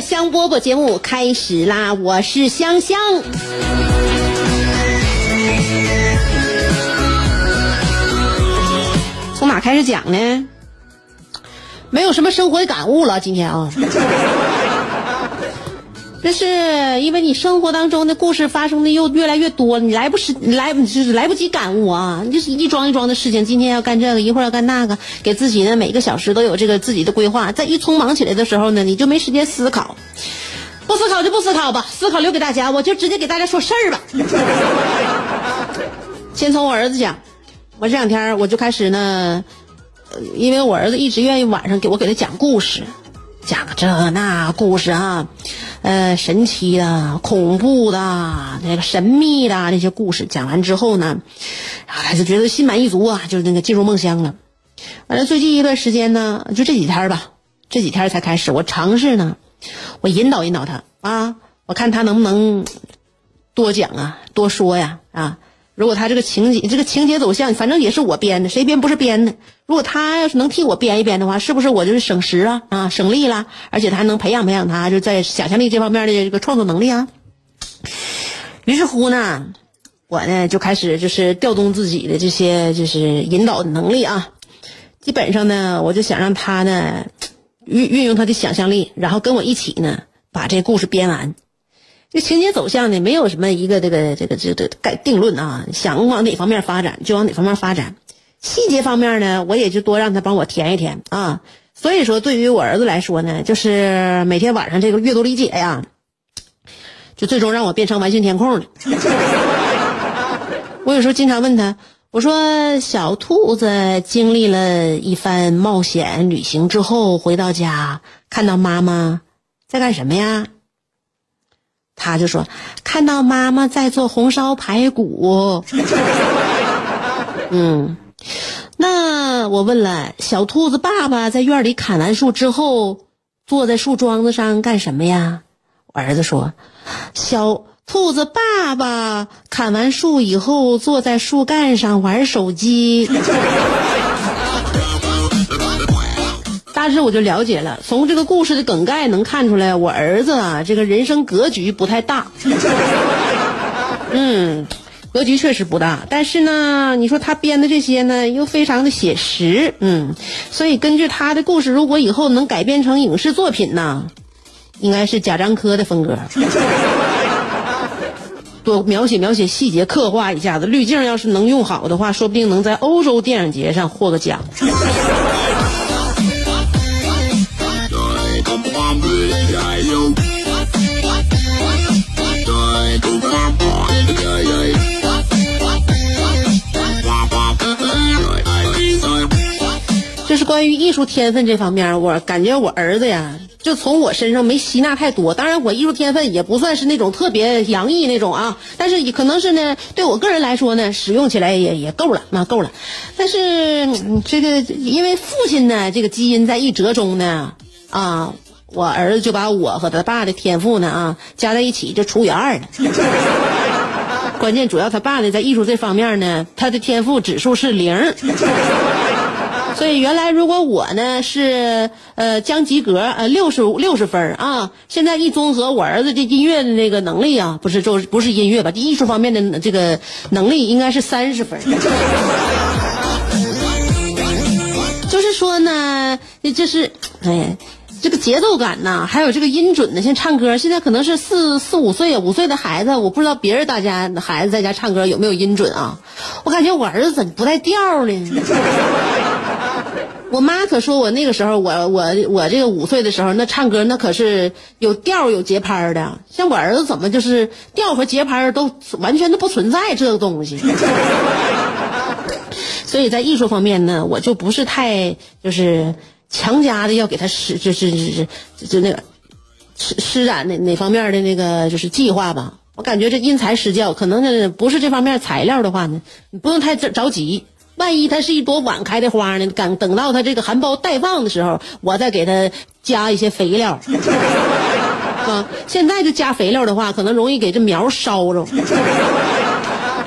香饽饽节目开始啦！我是香香。从哪开始讲呢？没有什么生活的感悟了，今天啊，这是因为你生活当中的故事发生的又越来越多，你来不及来就是来不及感悟啊！你就是一桩一桩的事情，今天要干这个，一会儿要干那个，给自己呢每个小时都有这个自己的规划，在一匆忙起来的时候呢，你就没时间思考。不思考就不思考吧，思考留给大家，我就直接给大家说事儿吧。先从我儿子讲，我这两天我就开始呢，因为我儿子一直愿意晚上给我给他讲故事，讲这那故事啊，呃，神奇的、恐怖的、那个神秘的那些故事，讲完之后呢，然后他就觉得心满意足啊，就是那个进入梦乡了。完了，最近一段时间呢，就这几天吧，这几天才开始，我尝试呢，我引导引导他啊，我看他能不能多讲啊，多说呀啊。如果他这个情节这个情节走向，反正也是我编的，谁编不是编的。如果他要是能替我编一编的话，是不是我就是省时啊啊省力了？而且他还能培养培养他就在想象力这方面的这个创作能力啊。于是乎呢，我呢就开始就是调动自己的这些就是引导能力啊。基本上呢，我就想让他呢运运用他的想象力，然后跟我一起呢把这故事编完。这情节走向呢，没有什么一个这个这个这个概定论啊，想往哪方面发展就往哪方面发展。细节方面呢，我也就多让他帮我填一填啊。所以说，对于我儿子来说呢，就是每天晚上这个阅读理解呀，就最终让我变成完形填空了。我有时候经常问他，我说小兔子经历了一番冒险旅行之后，回到家看到妈妈在干什么呀？他就说看到妈妈在做红烧排骨。嗯，那我问了，小兔子爸爸在院里砍完树之后，坐在树桩子上干什么呀？我儿子说，小兔子爸爸砍完树以后，坐在树干上玩手机。大致我就了解了，从这个故事的梗概能看出来，我儿子啊，这个人生格局不太大。嗯，格局确实不大，但是呢，你说他编的这些呢，又非常的写实，嗯，所以根据他的故事，如果以后能改编成影视作品呢，应该是贾樟柯的风格。多描写描写细节，刻画一下子，滤镜要是能用好的话，说不定能在欧洲电影节上获个奖。就是关于艺术天分这方面，我感觉我儿子呀，就从我身上没吸纳太多。当然，我艺术天分也不算是那种特别洋溢那种啊，但是可能是呢，对我个人来说呢，使用起来也也够了，那够了。但是这个因为父亲呢，这个基因在一折中呢，啊，我儿子就把我和他爸的天赋呢啊加在一起就除以二了。关键主要他爸呢，在艺术这方面呢，他的天赋指数是零。所以原来如果我呢是呃将及格呃六十六十分啊，现在一综合我儿子这音乐的那个能力啊，不是就不是音乐吧这，艺术方面的这个能力应该是三十分。就是说呢，这是哎。这个节奏感呐，还有这个音准呢，像唱歌，现在可能是四四五岁五岁的孩子，我不知道别人大家孩子在家唱歌有没有音准啊？我感觉我儿子怎么不带调呢？我妈可说我那个时候，我我我这个五岁的时候，那唱歌那可是有调有节拍的。像我儿子怎么就是调和节拍都完全都不存在这个东西。所以在艺术方面呢，我就不是太就是。强加的要给他施，就是就是就那个施施展哪哪方面的那个就是计划吧。我感觉这因材施教，可能呢不是这方面材料的话呢，你不用太着着急。万一它是一朵晚开的花呢？等等到它这个含苞待放的时候，我再给它加一些肥料。啊，现在就加肥料的话，可能容易给这苗烧着。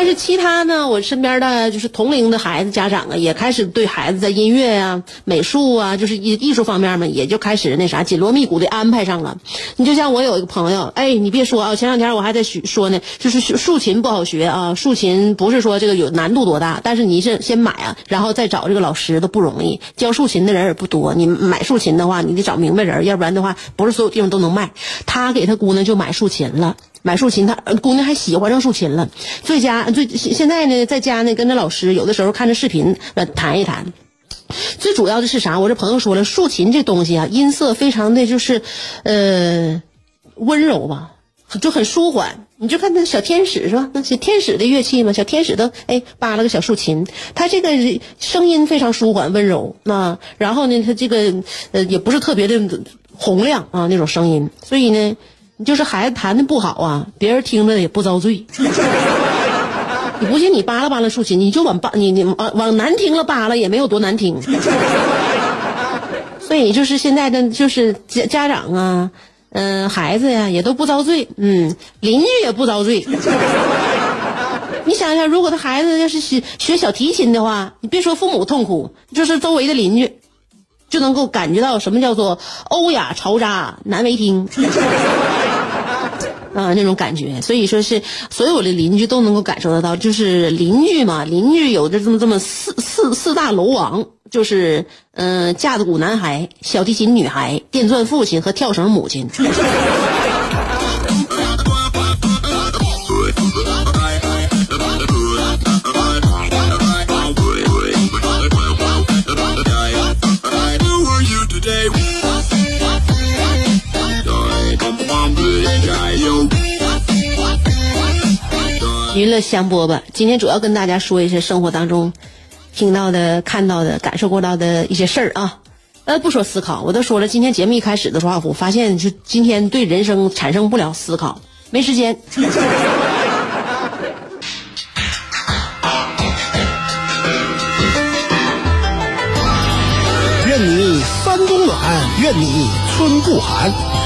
但是其他呢，我身边的就是同龄的孩子家长啊，也开始对孩子在音乐啊、美术啊，就是艺艺术方面嘛，也就开始那啥紧锣密鼓的安排上了。你就像我有一个朋友，哎，你别说啊，前两天我还在学说呢，就是竖琴不好学啊，竖琴不是说这个有难度多大，但是你是先买啊，然后再找这个老师都不容易，教竖琴的人也不多。你买竖琴的话，你得找明白人，要不然的话，不是所有地方都能卖。他给他姑娘就买竖琴了。买竖琴，他姑娘还喜欢上竖琴了。最家最现在呢，在家呢，跟着老师，有的时候看着视频，呃，弹一弹。最主要的是啥？我这朋友说了，竖琴这东西啊，音色非常的就是，呃，温柔吧，就很舒缓。你就看那小天使是吧？那些天使的乐器嘛，小天使都哎扒了个小竖琴，它这个声音非常舒缓温柔啊。然后呢，它这个呃也不是特别的洪亮啊那种声音，所以呢。就是孩子弹的不好啊，别人听着也不遭罪。你不信，你扒拉扒拉竖琴，你就往扒你你往往难听了扒拉，也没有多难听。所以就是现在的就是家家长啊，嗯，孩子呀也都不遭罪，嗯，邻居也不遭罪。你想想，如果他孩子要是学学小提琴的话，你别说父母痛苦，就是周围的邻居就能够感觉到什么叫做欧雅潮渣难为听。啊，那种感觉，所以说是所有的邻居都能够感受得到，就是邻居嘛，邻居有着这么这么四四四大楼王，就是嗯，架子鼓男孩、小提琴女孩、电钻父亲和跳绳母亲。娱乐香饽饽，今天主要跟大家说一些生活当中听到的、看到的、感受过到的一些事儿啊。呃，不说思考，我都说了，今天节目一开始的时候，我发现就今天对人生产生不了思考，没时间。愿你山冬暖，愿你春不寒，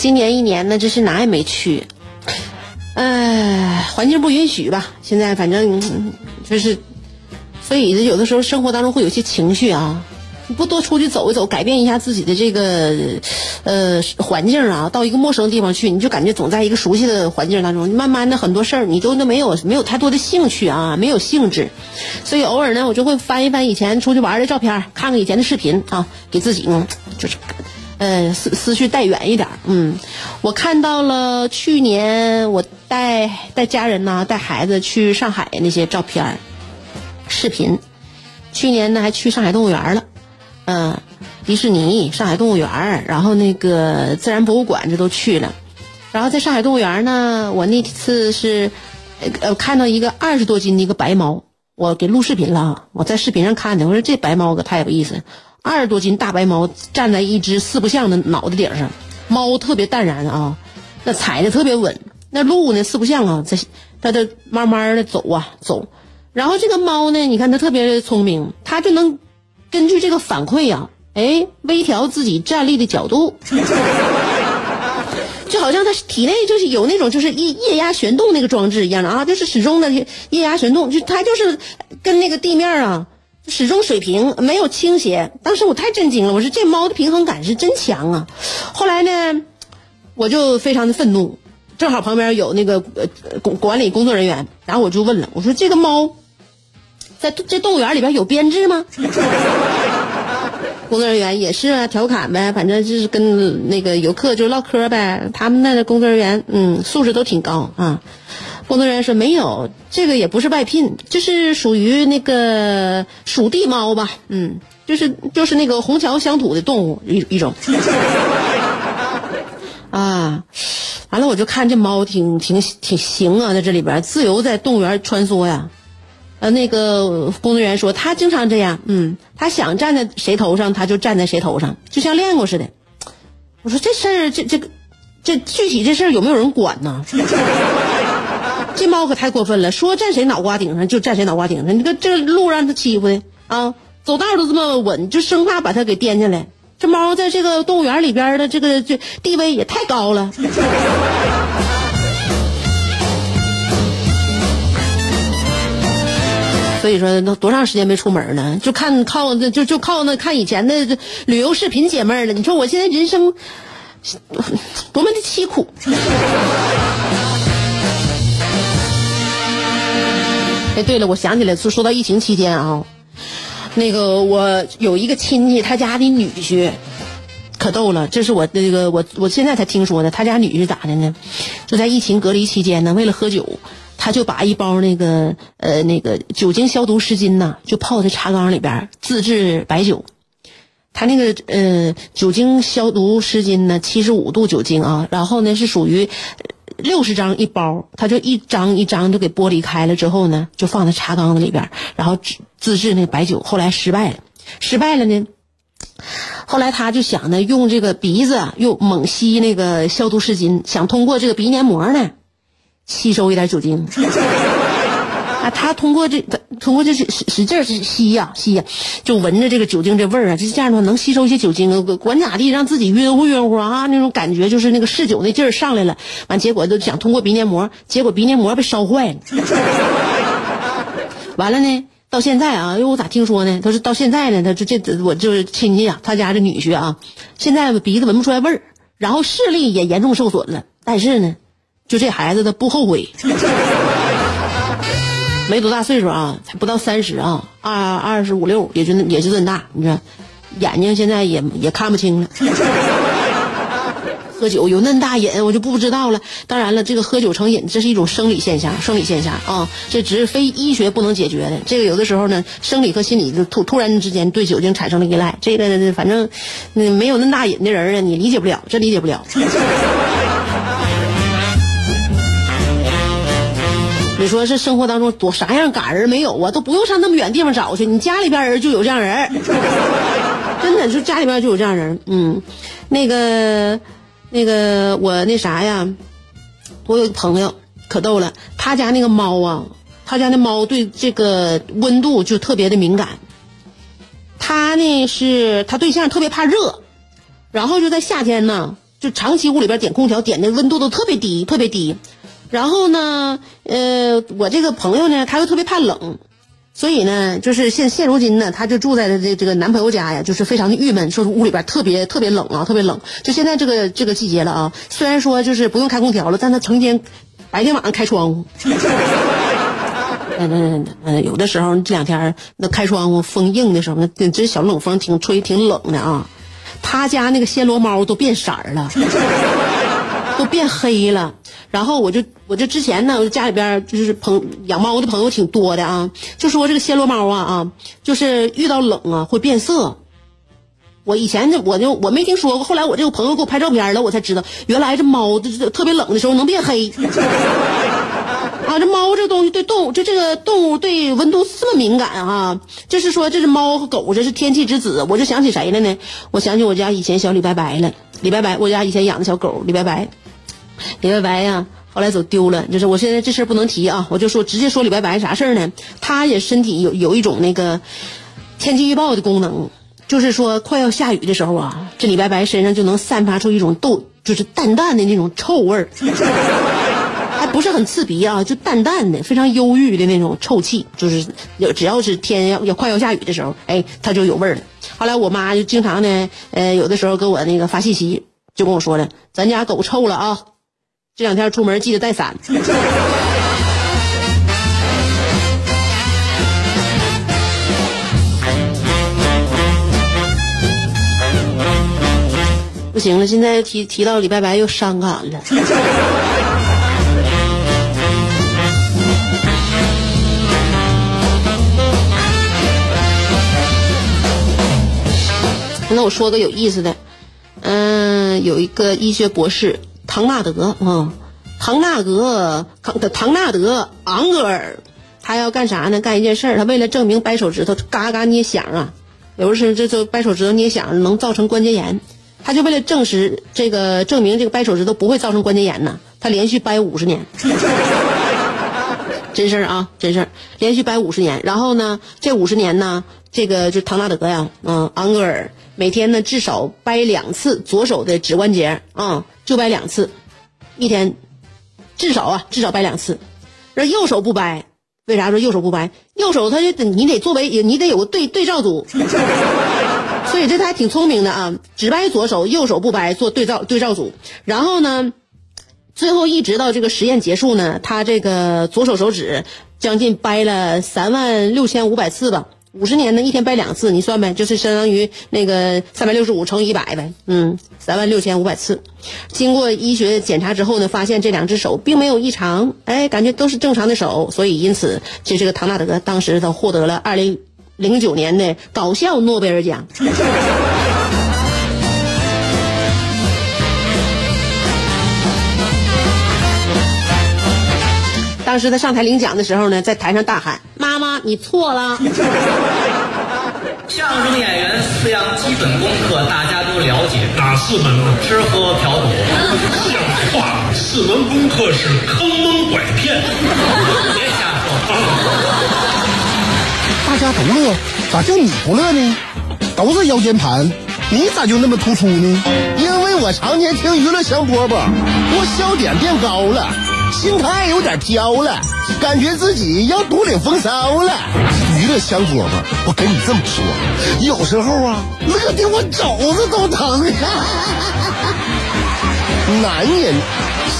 今年一年呢，这是哪也没去，哎，环境不允许吧？现在反正就是，所以有的时候生活当中会有些情绪啊，你不多出去走一走，改变一下自己的这个呃环境啊，到一个陌生的地方去，你就感觉总在一个熟悉的环境当中，慢慢的很多事儿你都都没有没有太多的兴趣啊，没有兴致，所以偶尔呢，我就会翻一翻以前出去玩的照片，看看以前的视频啊，给自己嗯就是。呃，思思绪带远一点嗯，我看到了去年我带带家人呐，带孩子去上海那些照片视频。去年呢还去上海动物园了，嗯，迪士尼、上海动物园，然后那个自然博物馆，这都去了。然后在上海动物园呢，我那次是呃看到一个二十多斤的一个白猫，我给录视频了，我在视频上看的。我说这白猫可太有意思，二十多斤大白猫站在一只四不像的脑袋顶上，猫特别淡然啊，那踩的特别稳，那路呢四不像啊，在它这慢慢的走啊走。然后这个猫呢，你看它特别聪明，它就能根据这个反馈呀，哎，微调自己站立的角度。就好像它体内就是有那种就是液液压旋动那个装置一样的啊，就是始终的液压旋动，就它就是跟那个地面啊始终水平，没有倾斜。当时我太震惊了，我说这猫的平衡感是真强啊。后来呢，我就非常的愤怒，正好旁边有那个管管理工作人员，然后我就问了，我说这个猫在这动物园里边有编制吗？工作人员也是啊，调侃呗，反正就是跟那个游客就唠嗑呗。他们那的工作人员，嗯，素质都挺高啊。工作人员说没有，这个也不是外聘，就是属于那个属地猫吧，嗯，就是就是那个虹桥乡土的动物一一种。啊，完了我就看这猫挺挺挺行啊，在这里边自由在动物园穿梭呀。呃，那个工作人员说，他经常这样，嗯，他想站在谁头上，他就站在谁头上，就像练过似的。我说这事儿，这这个，这具体这事儿有没有人管呢？这猫可太过分了，说站谁脑瓜顶上就站谁脑瓜顶上，你看这路让他欺负的啊，走道都这么稳，就生怕把它给颠下来。这猫在这个动物园里边的这个这地位也太高了。所以说，多长时间没出门了？就看靠就就靠那看以前的旅游视频解闷了。你说我现在人生多么的凄苦。对了，我想起来，说说到疫情期间啊，那个我有一个亲戚，他家的女婿可逗了。这是我那个我我现在才听说的，他家女婿咋的呢？就在疫情隔离期间呢，为了喝酒。他就把一包那个呃那个酒精消毒湿巾呐，就泡在茶缸里边自制白酒。他那个呃酒精消毒湿巾呢，七十五度酒精啊，然后呢是属于六十张一包，他就一张一张就给剥离开了之后呢，就放在茶缸子里边，然后自制那白酒。后来失败了，失败了呢，后来他就想呢，用这个鼻子又猛吸那个消毒湿巾，想通过这个鼻黏膜呢。吸收一点酒精，啊，他通过这，通过这使使劲吸呀吸呀，就闻着这个酒精这味儿啊，就这样的话能吸收一些酒精，管咋地，让自己晕乎晕乎啊，那种感觉就是那个嗜酒那劲儿上来了，完结果都想通过鼻黏膜，结果鼻黏膜被烧坏了，完了呢，到现在啊，因为我咋听说呢？他说到现在呢，他就这我就是亲戚啊，他家这女婿啊，现在鼻子闻不出来味儿，然后视力也严重受损了，但是呢。就这孩子他不后悔，没多大岁数啊，才不到三十啊，二二十五六，也就也就这么大。你说，眼睛现在也也看不清了。喝酒有那么大瘾，我就不知道了。当然了，这个喝酒成瘾，这是一种生理现象，生理现象啊，这只是非医学不能解决的。这个有的时候呢，生理和心理就突突然之间对酒精产生了依赖。这个反正，没有那么大瘾的人啊，你理解不了，真理解不了。你说这生活当中多啥样感人没有啊？都不用上那么远地方找去，你家里边人就有这样人，真的就家里边就有这样人。嗯，那个，那个我那啥呀，我有个朋友可逗了，他家那个猫啊，他家那猫对这个温度就特别的敏感。他呢是他对象特别怕热，然后就在夏天呢，就长期屋里边点空调，点的温度都特别低，特别低。然后呢，呃，我这个朋友呢，他又特别怕冷，所以呢，就是现现如今呢，他就住在这这个男朋友家呀，就是非常的郁闷，说是屋里边特别特别冷啊，特别冷。就现在这个这个季节了啊，虽然说就是不用开空调了，但他成天白天晚上开窗户。嗯嗯嗯，有的时候这两天那开窗户风硬的时候，那这小冷风挺吹挺冷的啊。他家那个暹罗猫都变色儿了，都变黑了。然后我就我就之前呢，我家里边就是朋养猫的朋友挺多的啊，就说这个暹罗猫啊啊，就是遇到冷啊会变色，我以前就我就我没听说过，后来我这个朋友给我拍照片了，我才知道原来这猫就是特别冷的时候能变黑。啊，这猫这东西对动物，就这个动物对温度这么敏感啊！就是说，这是猫和狗，这是天气之子。我就想起谁了呢？我想起我家以前小李白白了。李白白，我家以前养的小狗李白白。李白白呀，后来走丢了。就是我现在这事儿不能提啊，我就说直接说李白白啥事儿呢？他也身体有有一种那个天气预报的功能，就是说快要下雨的时候啊，这李白白身上就能散发出一种豆，就是淡淡的那种臭味儿。还不是很刺鼻啊，就淡淡的，非常忧郁的那种臭气，就是有只要是天要要快要下雨的时候，哎，它就有味儿了。后来我妈就经常呢，呃，有的时候给我那个发信息，就跟我说了，咱家狗臭了啊，这两天出门记得带伞。不行了，现在提提到李白白又伤感了。那我说个有意思的，嗯，有一个医学博士唐纳德啊，唐纳德唐唐纳德昂格尔，他要干啥呢？干一件事儿，他为了证明掰手指头嘎嘎捏响啊，有的是这这掰手指头捏响能造成关节炎，他就为了证实这个证明这个掰手指头不会造成关节炎呢，他连续掰五十年。真事儿啊，真事儿，连续掰五十年，然后呢，这五十年呢，这个就唐纳德呀，嗯，昂格尔每天呢至少掰两次左手的指关节，啊，就掰两次，一天，至少啊，至少掰两次。这右手不掰，为啥说右手不掰？右手他就得你得作为你得有个对对照组，所以这他还挺聪明的啊，只掰左手，右手不掰，做对照对照组，然后呢。最后一直到这个实验结束呢，他这个左手手指将近掰了三万六千五百次吧，五十年呢一天掰两次，你算呗，就是相当于那个三百六十五乘以一百呗，嗯，三万六千五百次。经过医学检查之后呢，发现这两只手并没有异常，哎，感觉都是正常的手，所以因此，就这个唐纳德当时他获得了二零零九年的搞笑诺贝尔奖。当时他上台领奖的时候呢，在台上大喊：“妈妈，你错了。”相声演员四样基本功课大家都了解，哪四门呢？吃喝嫖赌。像话，四门功课是坑蒙拐骗。别瞎说。大家都乐，咋就你不乐呢？都是腰间盘，你咋就那么突出呢？因为我常年听娱乐香饽饽，我笑点变高了。心态有点飘了，感觉自己要独领风骚了。娱乐香饽饽，我跟你这么说，有时候啊，乐的我肘子都疼。男人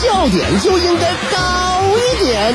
笑点就应该高一点。